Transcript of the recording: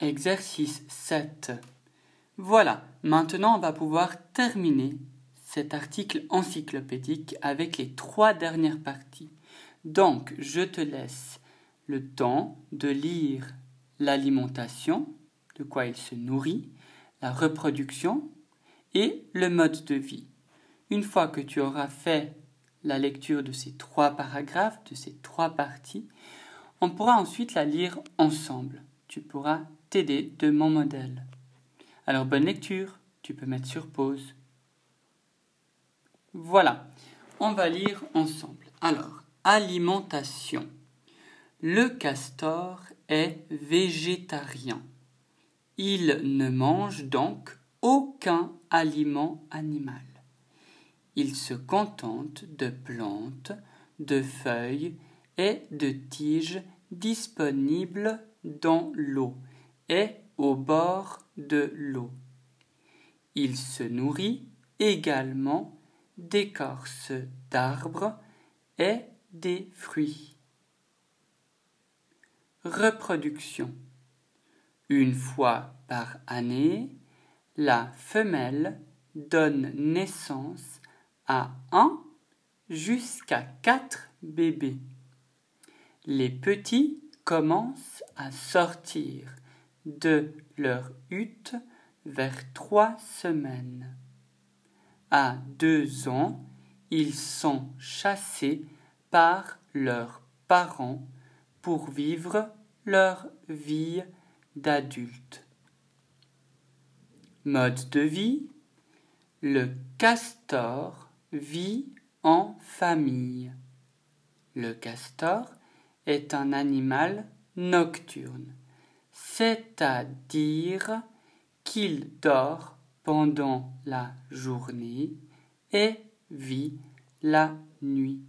Exercice 7. Voilà, maintenant on va pouvoir terminer cet article encyclopédique avec les trois dernières parties. Donc, je te laisse le temps de lire l'alimentation, de quoi il se nourrit, la reproduction et le mode de vie. Une fois que tu auras fait la lecture de ces trois paragraphes, de ces trois parties, on pourra ensuite la lire ensemble. Tu pourras de mon modèle. Alors bonne lecture, tu peux mettre sur pause. Voilà, on va lire ensemble. Alors, alimentation. Le castor est végétarien. Il ne mange donc aucun aliment animal. Il se contente de plantes, de feuilles et de tiges disponibles dans l'eau et au bord de l'eau. Il se nourrit également d'écorces d'arbres et des fruits. Reproduction. Une fois par année, la femelle donne naissance à un jusqu'à quatre bébés. Les petits commencent à sortir de leur hutte vers trois semaines. À deux ans, ils sont chassés par leurs parents pour vivre leur vie d'adultes. Mode de vie Le castor vit en famille. Le castor est un animal nocturne, c'est-à-dire qu'il dort pendant la journée et vit la nuit.